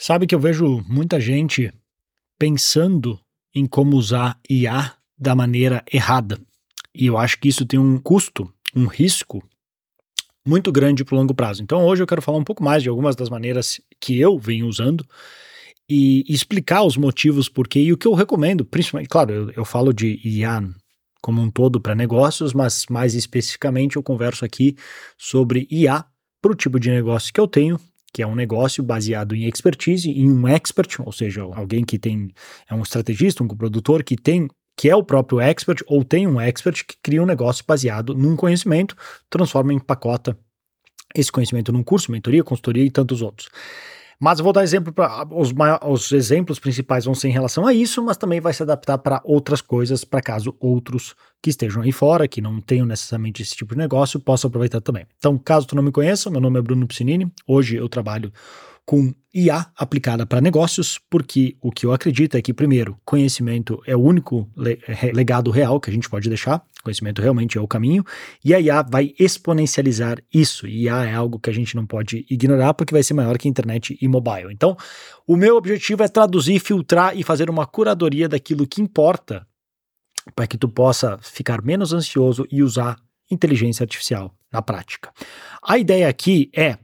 Sabe que eu vejo muita gente pensando em como usar IA da maneira errada. E eu acho que isso tem um custo, um risco muito grande para o longo prazo. Então hoje eu quero falar um pouco mais de algumas das maneiras que eu venho usando e explicar os motivos por quê e o que eu recomendo, principalmente, claro, eu, eu falo de IA como um todo para negócios, mas mais especificamente eu converso aqui sobre IA para o tipo de negócio que eu tenho que é um negócio baseado em expertise, em um expert, ou seja, alguém que tem é um estrategista, um produtor que tem que é o próprio expert ou tem um expert que cria um negócio baseado num conhecimento, transforma em pacota esse conhecimento num curso, mentoria, consultoria e tantos outros. Mas eu vou dar exemplo para os, os exemplos principais vão ser em relação a isso, mas também vai se adaptar para outras coisas, para caso outros que estejam aí fora, que não tenham necessariamente esse tipo de negócio, possam aproveitar também. Então, caso tu não me conheça, meu nome é Bruno Piscinini. Hoje eu trabalho com IA aplicada para negócios, porque o que eu acredito é que, primeiro, conhecimento é o único legado real que a gente pode deixar, conhecimento realmente é o caminho, e a IA vai exponencializar isso. E IA é algo que a gente não pode ignorar, porque vai ser maior que internet e mobile. Então, o meu objetivo é traduzir, filtrar e fazer uma curadoria daquilo que importa para que tu possa ficar menos ansioso e usar inteligência artificial na prática. A ideia aqui é,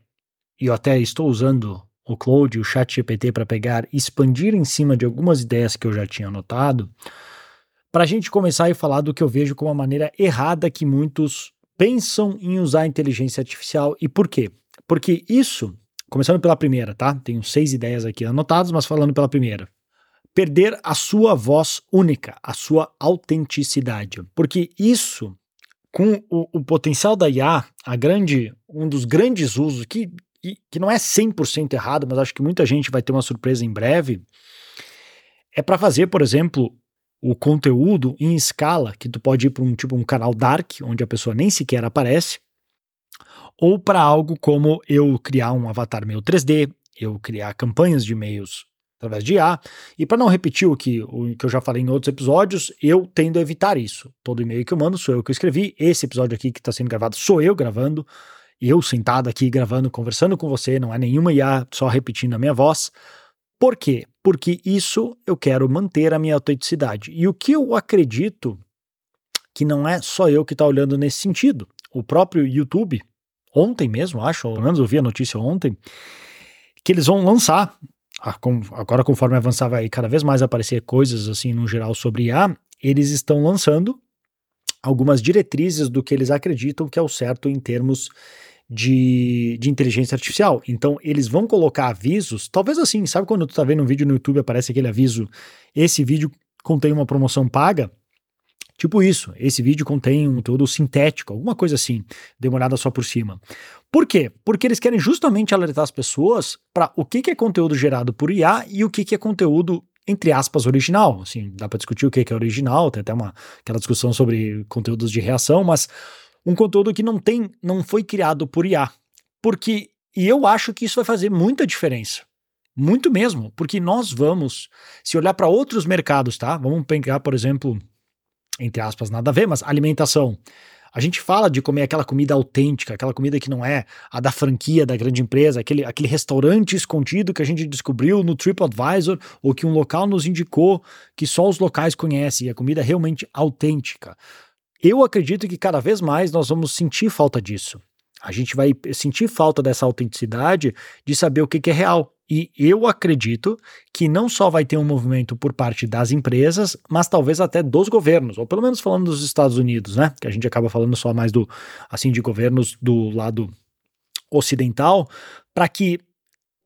e eu até estou usando o Claude, o Chat GPT para pegar e expandir em cima de algumas ideias que eu já tinha anotado, para a gente começar a falar do que eu vejo como a maneira errada que muitos pensam em usar a inteligência artificial e por quê? Porque isso, começando pela primeira, tá? Tenho seis ideias aqui anotadas, mas falando pela primeira. Perder a sua voz única, a sua autenticidade. Porque isso, com o, o potencial da IA, a grande, um dos grandes usos que que, não é 100% errado, mas acho que muita gente vai ter uma surpresa em breve, é para fazer, por exemplo, o conteúdo em escala, que tu pode ir para um tipo um canal dark, onde a pessoa nem sequer aparece, ou para algo como eu criar um avatar meu 3D, eu criar campanhas de e-mails através de IA, e para não repetir o que, o que eu já falei em outros episódios, eu tendo a evitar isso. Todo e-mail que eu mando sou eu que escrevi, esse episódio aqui que está sendo gravado sou eu gravando, eu sentado aqui gravando, conversando com você, não é nenhuma IA só repetindo a minha voz. Por quê? Porque isso eu quero manter a minha autenticidade. E o que eu acredito que não é só eu que está olhando nesse sentido. O próprio YouTube, ontem mesmo, acho, ou pelo menos eu vi a notícia ontem, que eles vão lançar, agora conforme avançar vai cada vez mais aparecer coisas assim no geral sobre IA, eles estão lançando algumas diretrizes do que eles acreditam que é o certo em termos de, de inteligência artificial. Então, eles vão colocar avisos, talvez assim, sabe quando tu tá vendo um vídeo no YouTube aparece aquele aviso, esse vídeo contém uma promoção paga? Tipo isso, esse vídeo contém um conteúdo sintético, alguma coisa assim, demorada só por cima. Por quê? Porque eles querem justamente alertar as pessoas para o que, que é conteúdo gerado por IA e o que, que é conteúdo entre aspas, original. Assim, dá para discutir o que é original, tem até uma, aquela discussão sobre conteúdos de reação, mas um conteúdo que não tem, não foi criado por IA. Porque, e eu acho que isso vai fazer muita diferença. Muito mesmo, porque nós vamos, se olhar para outros mercados, tá? Vamos pegar, por exemplo, entre aspas, nada a ver, mas alimentação. A gente fala de comer aquela comida autêntica, aquela comida que não é a da franquia da grande empresa, aquele, aquele restaurante escondido que a gente descobriu no TripAdvisor ou que um local nos indicou que só os locais conhecem, e a comida é realmente autêntica. Eu acredito que cada vez mais nós vamos sentir falta disso. A gente vai sentir falta dessa autenticidade de saber o que, que é real. E eu acredito que não só vai ter um movimento por parte das empresas, mas talvez até dos governos, ou pelo menos falando dos Estados Unidos, né? Que a gente acaba falando só mais do assim de governos do lado ocidental, para que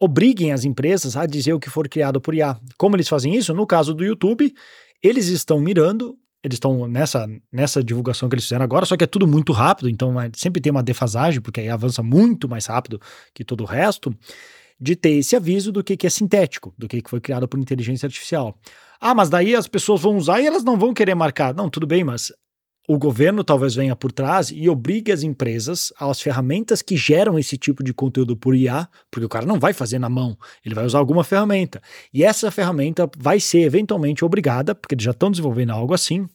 obriguem as empresas a dizer o que for criado por IA. Como eles fazem isso? No caso do YouTube, eles estão mirando eles estão nessa, nessa divulgação que eles fizeram agora, só que é tudo muito rápido, então é, sempre tem uma defasagem, porque aí avança muito mais rápido que todo o resto de ter esse aviso do que, que é sintético, do que, que foi criado por inteligência artificial. Ah, mas daí as pessoas vão usar e elas não vão querer marcar. Não, tudo bem, mas o governo talvez venha por trás e obrigue as empresas às ferramentas que geram esse tipo de conteúdo por IA, porque o cara não vai fazer na mão, ele vai usar alguma ferramenta. E essa ferramenta vai ser eventualmente obrigada, porque eles já estão desenvolvendo algo assim,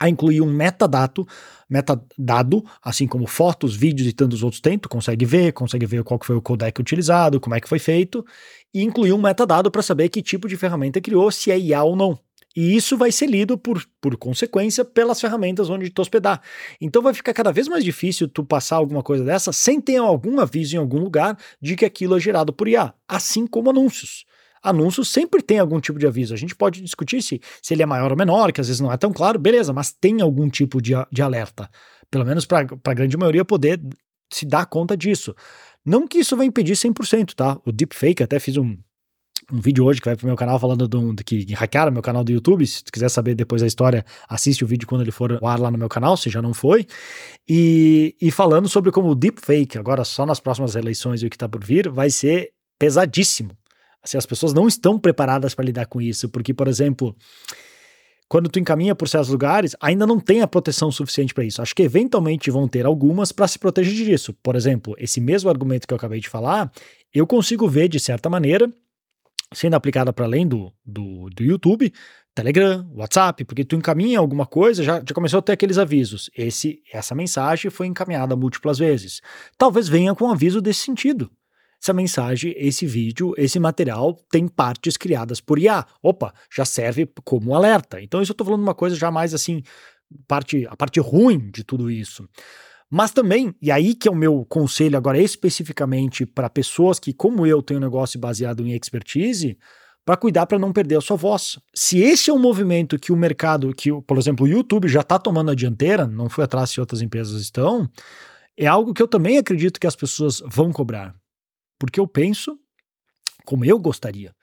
a incluir um metadado, metadado, assim como fotos, vídeos e tantos outros tem, tu consegue ver, consegue ver qual foi o codec utilizado, como é que foi feito, e incluir um metadado para saber que tipo de ferramenta criou, se é IA ou não. E isso vai ser lido por, por consequência pelas ferramentas onde tu hospedar. Então vai ficar cada vez mais difícil tu passar alguma coisa dessa sem ter algum aviso em algum lugar de que aquilo é gerado por IA, assim como anúncios anúncios sempre tem algum tipo de aviso. A gente pode discutir se, se ele é maior ou menor, que às vezes não é tão claro, beleza, mas tem algum tipo de, de alerta. Pelo menos para a grande maioria poder se dar conta disso. Não que isso vai impedir 100%, tá? O deepfake, até fiz um, um vídeo hoje que vai pro meu canal falando do, do que hackearam meu canal do YouTube. Se tu quiser saber depois a história, assiste o vídeo quando ele for ao ar lá no meu canal, se já não foi. E, e falando sobre como o deepfake, agora só nas próximas eleições e o que tá por vir, vai ser pesadíssimo. Assim, as pessoas não estão preparadas para lidar com isso, porque, por exemplo, quando tu encaminha por certos lugares, ainda não tem a proteção suficiente para isso. Acho que eventualmente vão ter algumas para se proteger disso. Por exemplo, esse mesmo argumento que eu acabei de falar, eu consigo ver de certa maneira sendo aplicada para além do, do, do YouTube, Telegram, WhatsApp, porque tu encaminha alguma coisa, já, já começou a ter aqueles avisos. Esse, essa mensagem foi encaminhada múltiplas vezes. Talvez venha com um aviso desse sentido. Essa mensagem, esse vídeo, esse material tem partes criadas por IA. Opa, já serve como alerta. Então, isso eu estou falando uma coisa já mais assim, parte, a parte ruim de tudo isso. Mas também, e aí que é o meu conselho agora especificamente para pessoas que, como eu, têm um negócio baseado em expertise, para cuidar para não perder a sua voz. Se esse é um movimento que o mercado, que, por exemplo, o YouTube já está tomando a dianteira, não fui atrás se outras empresas estão, é algo que eu também acredito que as pessoas vão cobrar. Porque eu penso como eu gostaria.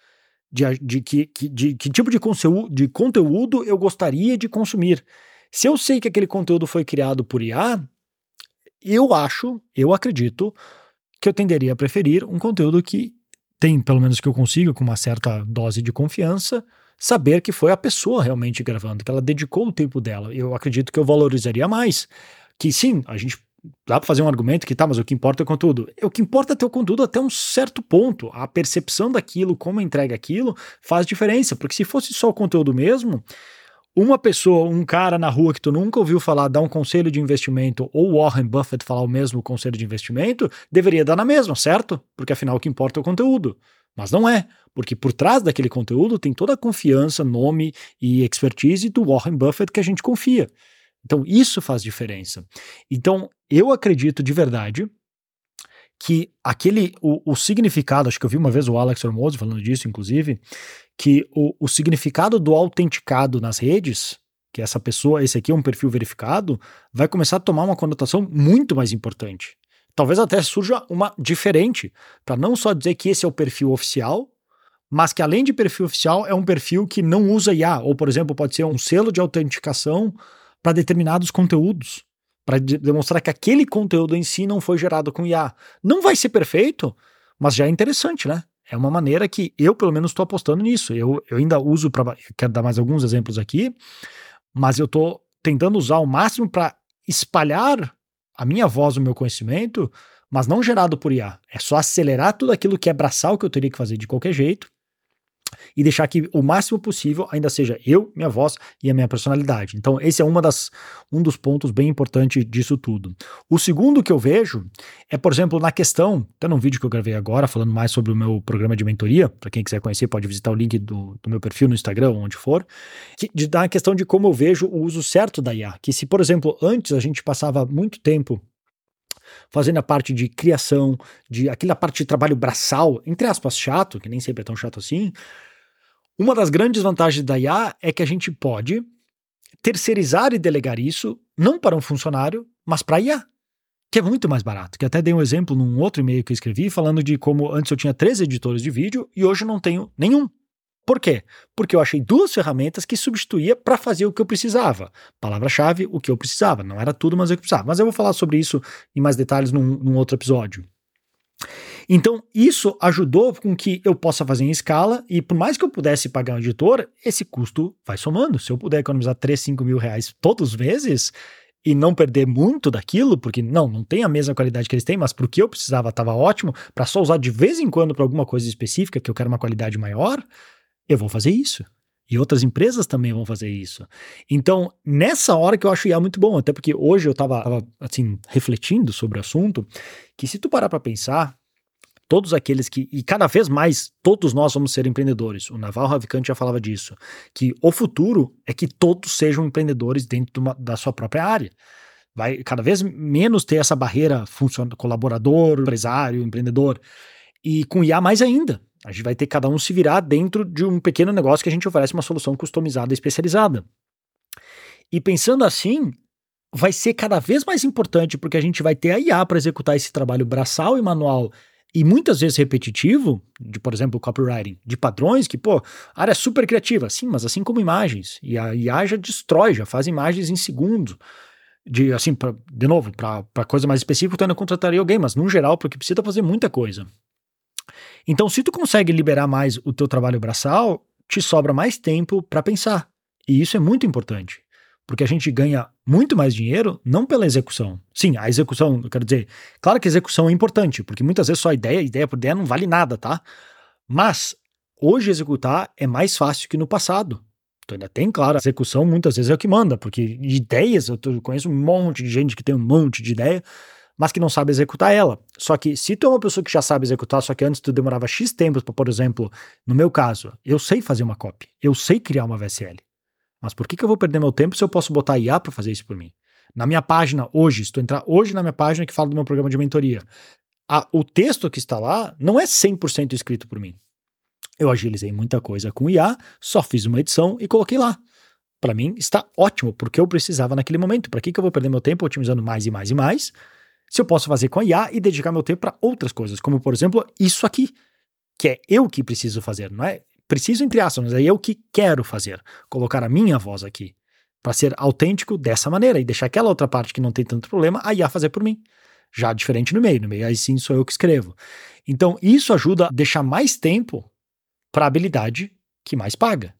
De, de, que, de que tipo de conteúdo, de conteúdo eu gostaria de consumir. Se eu sei que aquele conteúdo foi criado por IA, eu acho, eu acredito, que eu tenderia a preferir um conteúdo que tem, pelo menos que eu consiga, com uma certa dose de confiança, saber que foi a pessoa realmente gravando, que ela dedicou o tempo dela. Eu acredito que eu valorizaria mais. Que sim, a gente dá para fazer um argumento que tá, mas o que importa é o conteúdo. O que importa é o conteúdo até um certo ponto. A percepção daquilo, como entrega aquilo, faz diferença. Porque se fosse só o conteúdo mesmo, uma pessoa, um cara na rua que tu nunca ouviu falar, dar um conselho de investimento, ou Warren Buffett falar o mesmo conselho de investimento, deveria dar na mesma, certo? Porque afinal o que importa é o conteúdo. Mas não é, porque por trás daquele conteúdo tem toda a confiança, nome e expertise do Warren Buffett que a gente confia. Então isso faz diferença. Então eu acredito de verdade que aquele o, o significado, acho que eu vi uma vez o Alex Hormozzi falando disso, inclusive, que o, o significado do autenticado nas redes, que essa pessoa, esse aqui é um perfil verificado, vai começar a tomar uma conotação muito mais importante. Talvez até surja uma diferente, para não só dizer que esse é o perfil oficial, mas que além de perfil oficial é um perfil que não usa IA, ou por exemplo, pode ser um selo de autenticação para determinados conteúdos, para de demonstrar que aquele conteúdo em si não foi gerado com IA. Não vai ser perfeito, mas já é interessante, né? É uma maneira que eu, pelo menos, estou apostando nisso. Eu, eu ainda uso para. Quero dar mais alguns exemplos aqui, mas eu estou tentando usar o máximo para espalhar a minha voz, o meu conhecimento, mas não gerado por IA. É só acelerar tudo aquilo que é braçal que eu teria que fazer de qualquer jeito e deixar que o máximo possível ainda seja eu, minha voz e a minha personalidade. Então, esse é uma das, um dos pontos bem importantes disso tudo. O segundo que eu vejo é, por exemplo, na questão, até num vídeo que eu gravei agora, falando mais sobre o meu programa de mentoria, para quem quiser conhecer, pode visitar o link do, do meu perfil no Instagram, onde for, que, de dar a questão de como eu vejo o uso certo da IA. Que se, por exemplo, antes a gente passava muito tempo fazendo a parte de criação, de aquela parte de trabalho braçal, entre aspas, chato, que nem sempre é tão chato assim, uma das grandes vantagens da IA é que a gente pode terceirizar e delegar isso não para um funcionário, mas para a IA, que é muito mais barato. Que até dei um exemplo num outro e-mail que eu escrevi falando de como antes eu tinha três editores de vídeo e hoje não tenho nenhum. Por quê? Porque eu achei duas ferramentas que substituía para fazer o que eu precisava. Palavra-chave, o que eu precisava. Não era tudo, mas eu precisava. Mas eu vou falar sobre isso em mais detalhes num, num outro episódio. Então, isso ajudou com que eu possa fazer em escala, e por mais que eu pudesse pagar um editor, esse custo vai somando. Se eu puder economizar 3, 5 mil reais todos os meses e não perder muito daquilo, porque não, não tem a mesma qualidade que eles têm, mas para o que eu precisava estava ótimo, para só usar de vez em quando para alguma coisa específica que eu quero uma qualidade maior, eu vou fazer isso. E outras empresas também vão fazer isso. Então, nessa hora que eu acho IA muito bom, até porque hoje eu estava assim, refletindo sobre o assunto, que se tu parar para pensar, todos aqueles que, e cada vez mais, todos nós vamos ser empreendedores. O Naval Ravikant já falava disso, que o futuro é que todos sejam empreendedores dentro de uma, da sua própria área. Vai cada vez menos ter essa barreira colaborador, empresário, empreendedor. E com IA mais ainda. A gente vai ter cada um se virar dentro de um pequeno negócio que a gente oferece uma solução customizada e especializada. E pensando assim, vai ser cada vez mais importante porque a gente vai ter a IA para executar esse trabalho braçal e manual e muitas vezes repetitivo, de por exemplo, copywriting, de padrões que, pô, área super criativa, sim, mas assim como imagens. E a IA já destrói, já faz imagens em segundos. De, assim, pra, de novo, para coisa mais específica, tu ainda contrataria alguém, mas no geral, porque precisa fazer muita coisa. Então, se tu consegue liberar mais o teu trabalho braçal, te sobra mais tempo para pensar. E isso é muito importante, porque a gente ganha muito mais dinheiro não pela execução. Sim, a execução, eu quero dizer, claro que a execução é importante, porque muitas vezes só ideia, ideia por ideia não vale nada, tá? Mas hoje executar é mais fácil que no passado. Tu ainda tem, claro, a execução muitas vezes é o que manda, porque ideias, eu conheço um monte de gente que tem um monte de ideia, mas que não sabe executar ela. Só que se tu é uma pessoa que já sabe executar, só que antes tu demorava X tempo para, por exemplo, no meu caso, eu sei fazer uma copy, eu sei criar uma VSL. Mas por que, que eu vou perder meu tempo se eu posso botar IA para fazer isso por mim? Na minha página hoje, se tu entrar hoje na minha página que fala do meu programa de mentoria, a, o texto que está lá não é 100% escrito por mim. Eu agilizei muita coisa com IA, só fiz uma edição e coloquei lá. Para mim está ótimo, porque eu precisava naquele momento. Para que, que eu vou perder meu tempo otimizando mais e mais e mais? Se eu posso fazer com a IA e dedicar meu tempo para outras coisas, como por exemplo isso aqui, que é eu que preciso fazer, não é? Preciso entre aspas, mas é eu que quero fazer, colocar a minha voz aqui, para ser autêntico dessa maneira e deixar aquela outra parte que não tem tanto problema a IA fazer por mim. Já diferente no meio, no meio aí sim sou eu que escrevo. Então isso ajuda a deixar mais tempo para a habilidade que mais paga,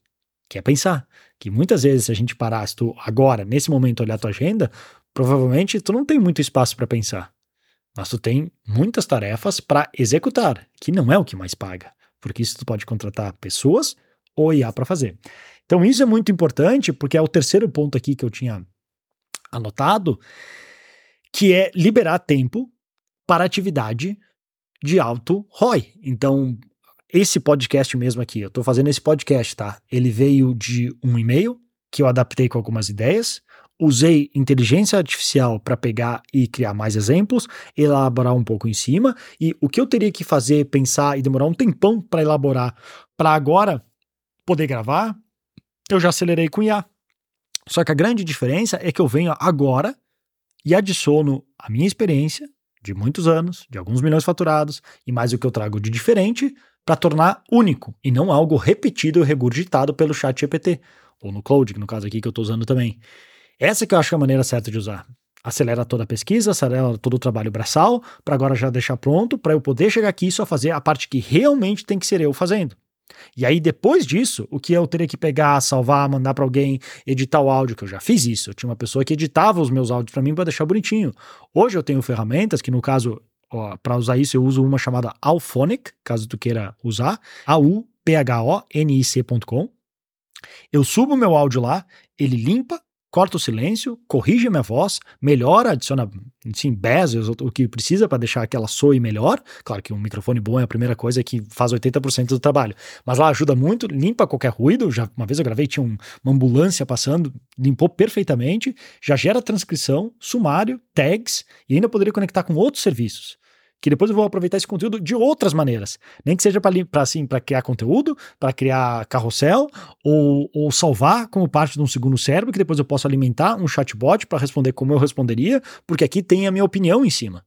que é pensar. Que muitas vezes, se a gente parar, se tu agora, nesse momento, olhar a tua agenda, provavelmente tu não tem muito espaço para pensar, mas tu tem muitas tarefas para executar, que não é o que mais paga, porque isso tu pode contratar pessoas ou IA para fazer. Então isso é muito importante, porque é o terceiro ponto aqui que eu tinha anotado, que é liberar tempo para atividade de alto ROI. Então, esse podcast mesmo aqui, eu estou fazendo esse podcast, tá? Ele veio de um e-mail que eu adaptei com algumas ideias usei inteligência artificial para pegar e criar mais exemplos, elaborar um pouco em cima, e o que eu teria que fazer, pensar e demorar um tempão para elaborar, para agora poder gravar, eu já acelerei com IA. Só que a grande diferença é que eu venho agora e adiciono a minha experiência de muitos anos, de alguns milhões faturados, e mais o que eu trago de diferente para tornar único e não algo repetido e regurgitado pelo chat GPT, ou no Cloud, no caso aqui que eu estou usando também. Essa que eu acho que é a maneira certa de usar. Acelera toda a pesquisa, acelera todo o trabalho braçal, para agora já deixar pronto, para eu poder chegar aqui e só fazer a parte que realmente tem que ser eu fazendo. E aí, depois disso, o que eu teria que pegar, salvar, mandar para alguém, editar o áudio, que eu já fiz isso. Eu tinha uma pessoa que editava os meus áudios para mim para deixar bonitinho. Hoje eu tenho ferramentas que, no caso, para usar isso, eu uso uma chamada Alphonic, caso tu queira usar, A-U-P-H-O-N-I-C.com. Eu subo meu áudio lá, ele limpa, corta o silêncio, corrige a minha voz, melhora, adiciona sim, bezels, o que precisa para deixar que ela soe melhor. Claro que um microfone bom é a primeira coisa que faz 80% do trabalho, mas lá ajuda muito, limpa qualquer ruído. Já uma vez eu gravei, tinha um, uma ambulância passando, limpou perfeitamente, já gera transcrição, sumário, tags e ainda poderia conectar com outros serviços que depois eu vou aproveitar esse conteúdo de outras maneiras. Nem que seja para assim, criar conteúdo, para criar carrossel, ou, ou salvar como parte de um segundo cérebro, que depois eu posso alimentar um chatbot para responder como eu responderia, porque aqui tem a minha opinião em cima.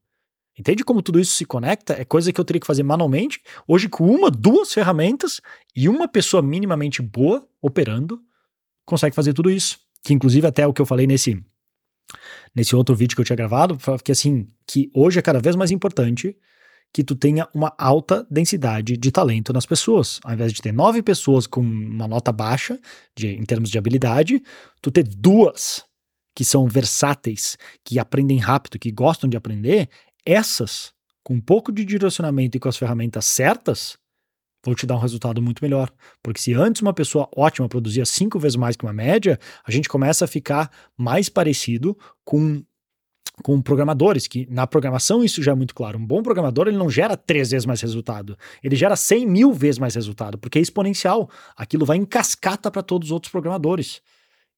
Entende como tudo isso se conecta? É coisa que eu teria que fazer manualmente. Hoje, com uma, duas ferramentas e uma pessoa minimamente boa operando, consegue fazer tudo isso. Que inclusive até o que eu falei nesse nesse outro vídeo que eu tinha gravado, que assim, que hoje é cada vez mais importante que tu tenha uma alta densidade de talento nas pessoas. Ao invés de ter nove pessoas com uma nota baixa de, em termos de habilidade, tu ter duas que são versáteis, que aprendem rápido, que gostam de aprender, essas, com um pouco de direcionamento e com as ferramentas certas, vou te dar um resultado muito melhor. Porque se antes uma pessoa ótima produzia cinco vezes mais que uma média, a gente começa a ficar mais parecido com com programadores, que na programação isso já é muito claro. Um bom programador ele não gera três vezes mais resultado, ele gera 100 mil vezes mais resultado, porque é exponencial. Aquilo vai em cascata para todos os outros programadores.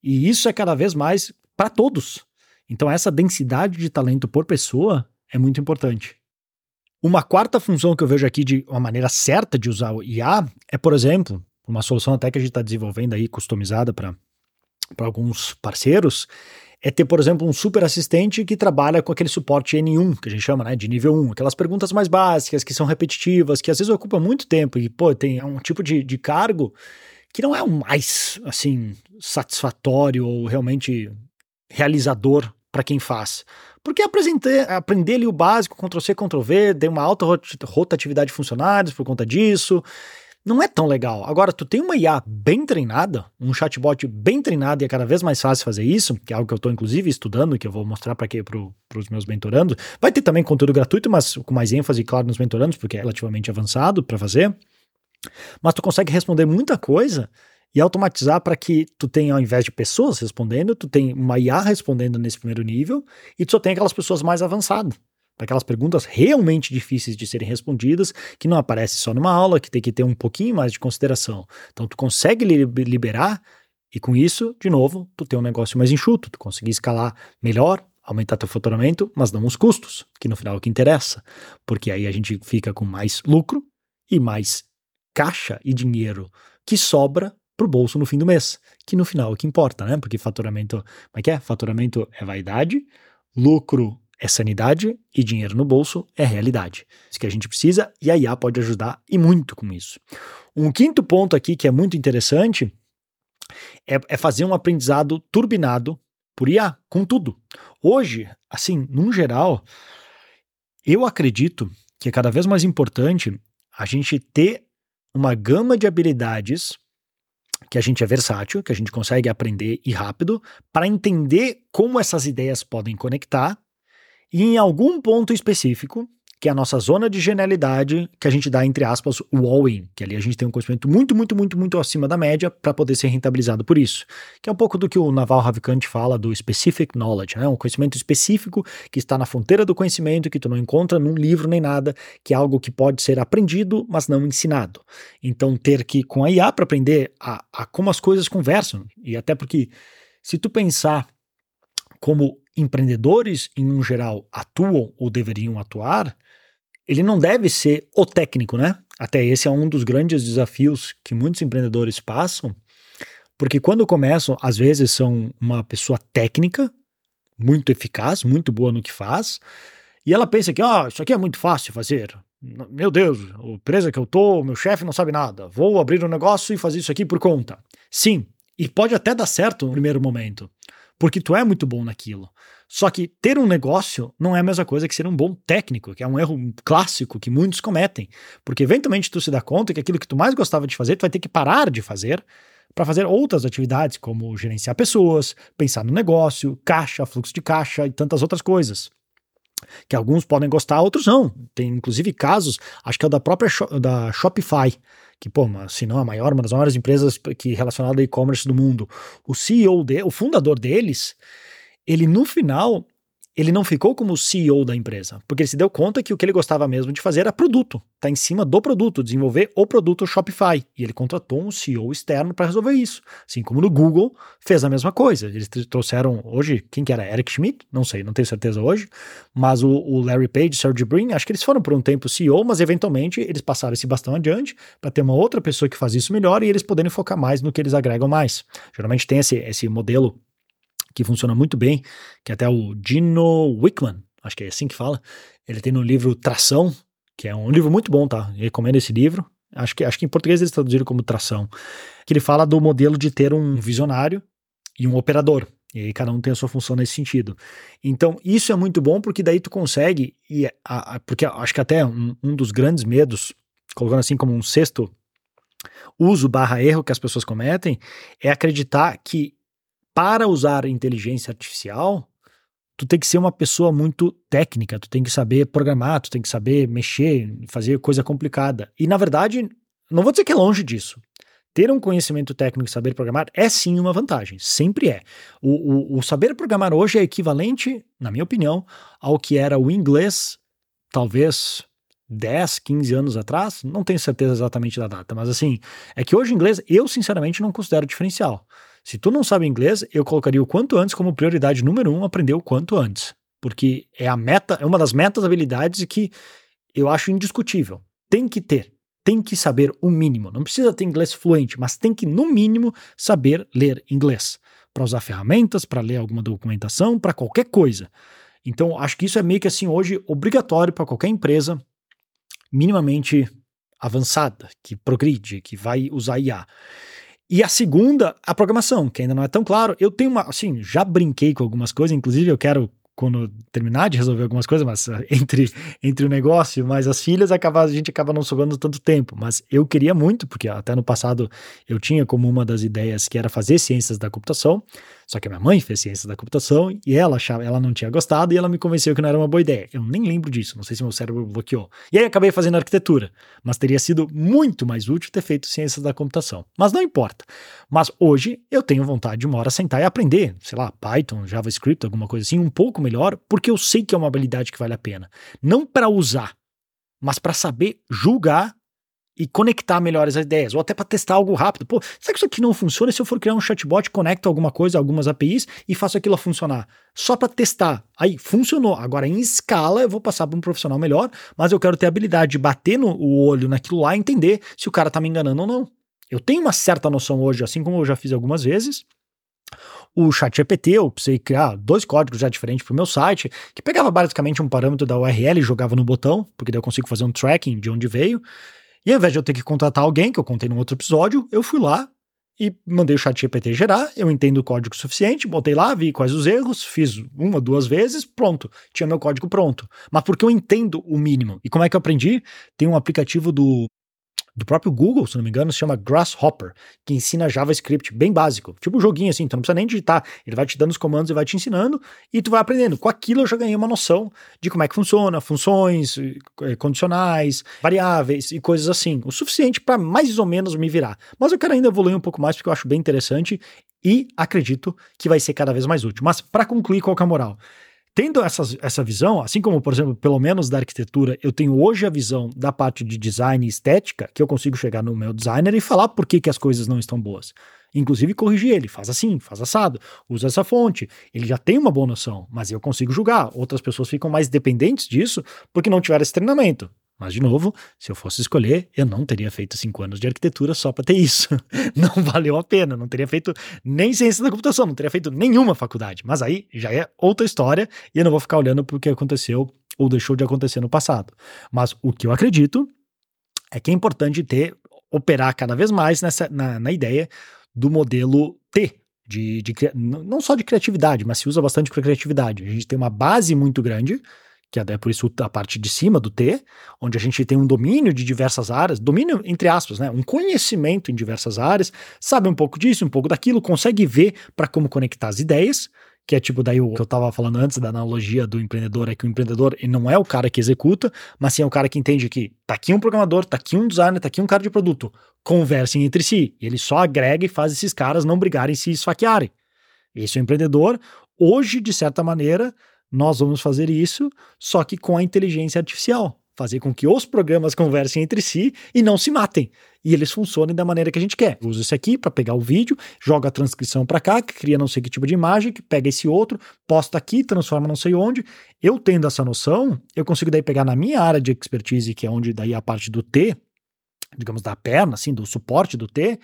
E isso é cada vez mais para todos. Então, essa densidade de talento por pessoa é muito importante. Uma quarta função que eu vejo aqui de uma maneira certa de usar o IA é, por exemplo, uma solução até que a gente está desenvolvendo aí, customizada para alguns parceiros, é ter, por exemplo, um super assistente que trabalha com aquele suporte N1, que a gente chama né, de nível 1, aquelas perguntas mais básicas, que são repetitivas, que às vezes ocupam muito tempo e, pô, tem um tipo de, de cargo que não é o mais, assim, satisfatório ou realmente realizador para quem faz. Porque aprender, aprender ali o básico, Ctrl-C, Ctrl-V, uma alta rotatividade de funcionários por conta disso, não é tão legal. Agora, tu tem uma IA bem treinada, um chatbot bem treinado e é cada vez mais fácil fazer isso, que é algo que eu estou inclusive estudando, que eu vou mostrar para pro, os meus mentorandos. Vai ter também conteúdo gratuito, mas com mais ênfase, claro, nos mentorandos, porque é relativamente avançado para fazer. Mas tu consegue responder muita coisa e automatizar para que tu tenha, ao invés de pessoas respondendo, tu tem uma IA respondendo nesse primeiro nível e tu só tem aquelas pessoas mais avançadas. Para aquelas perguntas realmente difíceis de serem respondidas, que não aparece só numa aula, que tem que ter um pouquinho mais de consideração. Então tu consegue liberar e com isso, de novo, tu tem um negócio mais enxuto, tu conseguir escalar melhor, aumentar teu faturamento, mas não os custos, que no final é o que interessa, porque aí a gente fica com mais lucro e mais caixa e dinheiro que sobra pro bolso no fim do mês, que no final é o que importa, né? Porque faturamento, como é que é? Faturamento é vaidade, lucro é sanidade e dinheiro no bolso é realidade. Isso que a gente precisa e a IA pode ajudar e muito com isso. Um quinto ponto aqui que é muito interessante é, é fazer um aprendizado turbinado por IA, com tudo. Hoje, assim, num geral, eu acredito que é cada vez mais importante a gente ter uma gama de habilidades que a gente é versátil, que a gente consegue aprender e rápido, para entender como essas ideias podem conectar e em algum ponto específico, que é a nossa zona de genialidade, que a gente dá, entre aspas, o all-in, que ali a gente tem um conhecimento muito, muito, muito, muito acima da média para poder ser rentabilizado por isso. Que é um pouco do que o Naval Ravikant fala do specific knowledge, né? um conhecimento específico que está na fronteira do conhecimento, que tu não encontra num livro nem nada, que é algo que pode ser aprendido, mas não ensinado. Então, ter que, com a IA, para aprender a, a como as coisas conversam, e até porque, se tu pensar como empreendedores, em um geral, atuam ou deveriam atuar, ele não deve ser o técnico, né? Até esse é um dos grandes desafios que muitos empreendedores passam, porque quando começam, às vezes são uma pessoa técnica, muito eficaz, muito boa no que faz, e ela pensa que, ah, isso aqui é muito fácil fazer. Meu Deus, a empresa que eu tô, meu chefe não sabe nada. Vou abrir um negócio e fazer isso aqui por conta. Sim, e pode até dar certo no primeiro momento, porque tu é muito bom naquilo. Só que ter um negócio não é a mesma coisa que ser um bom técnico, que é um erro clássico que muitos cometem. Porque eventualmente tu se dá conta que aquilo que tu mais gostava de fazer, tu vai ter que parar de fazer para fazer outras atividades, como gerenciar pessoas, pensar no negócio, caixa, fluxo de caixa e tantas outras coisas. Que alguns podem gostar, outros não. Tem inclusive casos, acho que é da própria da Shopify, que, pô, se não a maior, uma das maiores empresas que relacionada a e-commerce do mundo. O CEO, de, o fundador deles, ele no final ele não ficou como CEO da empresa, porque ele se deu conta que o que ele gostava mesmo de fazer era produto, tá em cima do produto, desenvolver o produto Shopify. E ele contratou um CEO externo para resolver isso. Assim como no Google fez a mesma coisa. Eles trouxeram hoje, quem que era? Eric Schmidt? Não sei, não tenho certeza hoje. Mas o, o Larry Page, Sergey Brin, acho que eles foram por um tempo CEO, mas eventualmente eles passaram esse bastão adiante para ter uma outra pessoa que faz isso melhor e eles poderem focar mais no que eles agregam mais. Geralmente tem esse, esse modelo que funciona muito bem, que até o Dino Wickman, acho que é assim que fala, ele tem no livro Tração, que é um livro muito bom, tá? Eu recomendo esse livro. Acho que, acho que em português eles traduziram como Tração. Que ele fala do modelo de ter um visionário e um operador. E aí cada um tem a sua função nesse sentido. Então, isso é muito bom porque daí tu consegue, e a, a, porque acho que até um, um dos grandes medos, colocando assim como um sexto uso barra erro que as pessoas cometem, é acreditar que para usar inteligência artificial, tu tem que ser uma pessoa muito técnica, tu tem que saber programar, tu tem que saber mexer, fazer coisa complicada. E na verdade, não vou dizer que é longe disso. Ter um conhecimento técnico e saber programar é sim uma vantagem, sempre é. O, o, o saber programar hoje é equivalente, na minha opinião, ao que era o inglês, talvez 10, 15 anos atrás, não tenho certeza exatamente da data, mas assim, é que hoje o inglês eu sinceramente não considero diferencial. Se tu não sabe inglês, eu colocaria o quanto antes como prioridade número um aprender o quanto antes, porque é a meta, é uma das metas habilidades que eu acho indiscutível. Tem que ter, tem que saber o mínimo. Não precisa ter inglês fluente, mas tem que no mínimo saber ler inglês para usar ferramentas, para ler alguma documentação, para qualquer coisa. Então, acho que isso é meio que assim hoje obrigatório para qualquer empresa minimamente avançada, que progride, que vai usar IA. E a segunda, a programação, que ainda não é tão claro. Eu tenho uma, assim, já brinquei com algumas coisas, inclusive eu quero quando terminar de resolver algumas coisas, mas uh, entre, entre o negócio, mas as filhas acaba, a gente acaba não sobrando tanto tempo. Mas eu queria muito, porque até no passado eu tinha como uma das ideias que era fazer ciências da computação, só que a minha mãe fez ciências da computação e ela achava, ela não tinha gostado e ela me convenceu que não era uma boa ideia. Eu nem lembro disso, não sei se meu cérebro bloqueou. E aí acabei fazendo arquitetura, mas teria sido muito mais útil ter feito ciências da computação. Mas não importa. Mas hoje eu tenho vontade de uma hora sentar e aprender, sei lá, Python, JavaScript, alguma coisa assim, um pouco melhor, porque eu sei que é uma habilidade que vale a pena. Não para usar, mas para saber julgar e conectar melhores as ideias, ou até para testar algo rápido. Pô, será que isso aqui não funciona se eu for criar um chatbot, conecto alguma coisa, algumas APIs e faço aquilo funcionar? Só para testar. Aí, funcionou. Agora, em escala, eu vou passar para um profissional melhor, mas eu quero ter a habilidade de bater no o olho naquilo lá e entender se o cara tá me enganando ou não. Eu tenho uma certa noção hoje, assim como eu já fiz algumas vezes, o ChatGPT, eu precisei criar dois códigos já diferentes para o meu site, que pegava basicamente um parâmetro da URL e jogava no botão, porque daí eu consigo fazer um tracking de onde veio. E ao invés de eu ter que contratar alguém, que eu contei num outro episódio, eu fui lá e mandei o chat GPT gerar, eu entendo o código suficiente, botei lá, vi quais os erros, fiz uma, duas vezes, pronto, tinha meu código pronto. Mas porque eu entendo o mínimo. E como é que eu aprendi? Tem um aplicativo do do próprio Google, se não me engano, se chama Grasshopper, que ensina JavaScript bem básico. Tipo um joguinho assim, tu não precisa nem digitar, ele vai te dando os comandos e vai te ensinando e tu vai aprendendo. Com aquilo eu já ganhei uma noção de como é que funciona, funções, eh, condicionais, variáveis e coisas assim. O suficiente para mais ou menos me virar. Mas eu quero ainda evoluir um pouco mais porque eu acho bem interessante e acredito que vai ser cada vez mais útil. Mas para concluir, qual é a moral? Tendo essa, essa visão, assim como, por exemplo, pelo menos da arquitetura, eu tenho hoje a visão da parte de design e estética, que eu consigo chegar no meu designer e falar por que, que as coisas não estão boas. Inclusive corrigir ele, faz assim, faz assado, usa essa fonte. Ele já tem uma boa noção, mas eu consigo julgar. Outras pessoas ficam mais dependentes disso porque não tiveram esse treinamento. Mas, de novo, se eu fosse escolher, eu não teria feito cinco anos de arquitetura só para ter isso. Não valeu a pena, não teria feito nem ciência da computação, não teria feito nenhuma faculdade. Mas aí já é outra história e eu não vou ficar olhando para o que aconteceu ou deixou de acontecer no passado. Mas o que eu acredito é que é importante ter, operar cada vez mais nessa, na, na ideia do modelo T, de, de, não só de criatividade, mas se usa bastante para criatividade. A gente tem uma base muito grande que é por isso a parte de cima do T, onde a gente tem um domínio de diversas áreas, domínio entre aspas, né, um conhecimento em diversas áreas, sabe um pouco disso, um pouco daquilo, consegue ver para como conectar as ideias, que é tipo daí o que eu estava falando antes da analogia do empreendedor, é que o empreendedor ele não é o cara que executa, mas sim é o cara que entende que tá aqui um programador, tá aqui um designer, tá aqui um cara de produto, conversem entre si, ele só agrega e faz esses caras não brigarem e se esfaquearem. Esse é o empreendedor. Hoje, de certa maneira, nós vamos fazer isso, só que com a inteligência artificial. Fazer com que os programas conversem entre si e não se matem. E eles funcionem da maneira que a gente quer. Usa esse aqui para pegar o vídeo, joga a transcrição para cá, que cria não sei que tipo de imagem, que pega esse outro, posta aqui, transforma não sei onde. Eu tendo essa noção, eu consigo daí pegar na minha área de expertise, que é onde daí a parte do T, digamos da perna, assim, do suporte do T,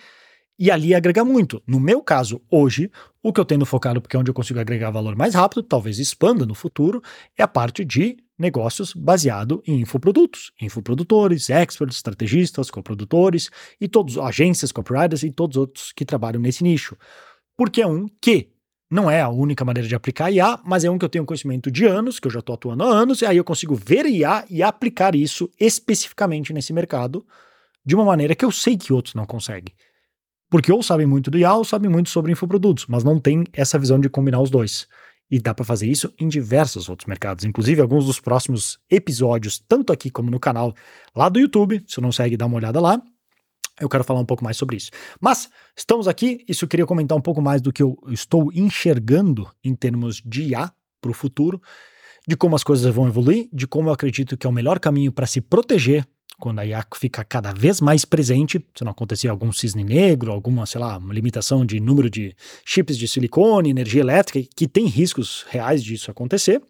e ali agrega muito. No meu caso, hoje, o que eu tenho focado, porque é onde eu consigo agregar valor mais rápido, talvez expanda no futuro, é a parte de negócios baseado em infoprodutos, infoprodutores, experts, estrategistas, coprodutores e todos, agências, copywriters e todos os outros que trabalham nesse nicho. Porque é um que não é a única maneira de aplicar IA, mas é um que eu tenho conhecimento de anos, que eu já estou atuando há anos, e aí eu consigo ver IA e aplicar isso especificamente nesse mercado de uma maneira que eu sei que outros não conseguem. Porque ou sabem muito do IA ou sabem muito sobre infoprodutos, mas não tem essa visão de combinar os dois. E dá para fazer isso em diversos outros mercados, inclusive alguns dos próximos episódios, tanto aqui como no canal lá do YouTube. Se não segue, dá uma olhada lá. eu quero falar um pouco mais sobre isso. Mas estamos aqui, isso eu queria comentar um pouco mais do que eu estou enxergando em termos de IA para o futuro, de como as coisas vão evoluir, de como eu acredito que é o melhor caminho para se proteger quando a IA fica cada vez mais presente, se não acontecer algum cisne negro, alguma, sei lá, limitação de número de chips de silicone, energia elétrica, que tem riscos reais disso acontecer.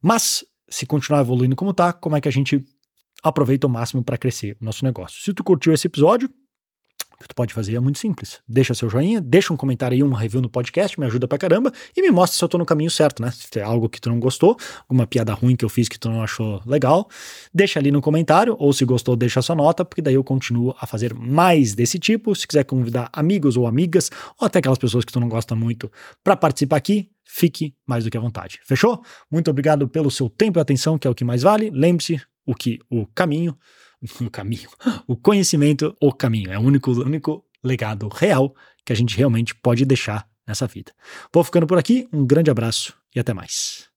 Mas se continuar evoluindo como está, como é que a gente aproveita o máximo para crescer o nosso negócio? Se tu curtiu esse episódio, que tu pode fazer é muito simples. Deixa seu joinha, deixa um comentário aí, uma review no podcast, me ajuda pra caramba e me mostra se eu tô no caminho certo, né? Se tem algo que tu não gostou, alguma piada ruim que eu fiz que tu não achou legal, deixa ali no comentário, ou se gostou, deixa sua nota, porque daí eu continuo a fazer mais desse tipo. Se quiser convidar amigos ou amigas, ou até aquelas pessoas que tu não gosta muito para participar aqui, fique mais do que à vontade. Fechou? Muito obrigado pelo seu tempo e atenção, que é o que mais vale. Lembre-se o que o caminho o caminho. O conhecimento, o caminho. É o único, único legado real que a gente realmente pode deixar nessa vida. Vou ficando por aqui, um grande abraço e até mais.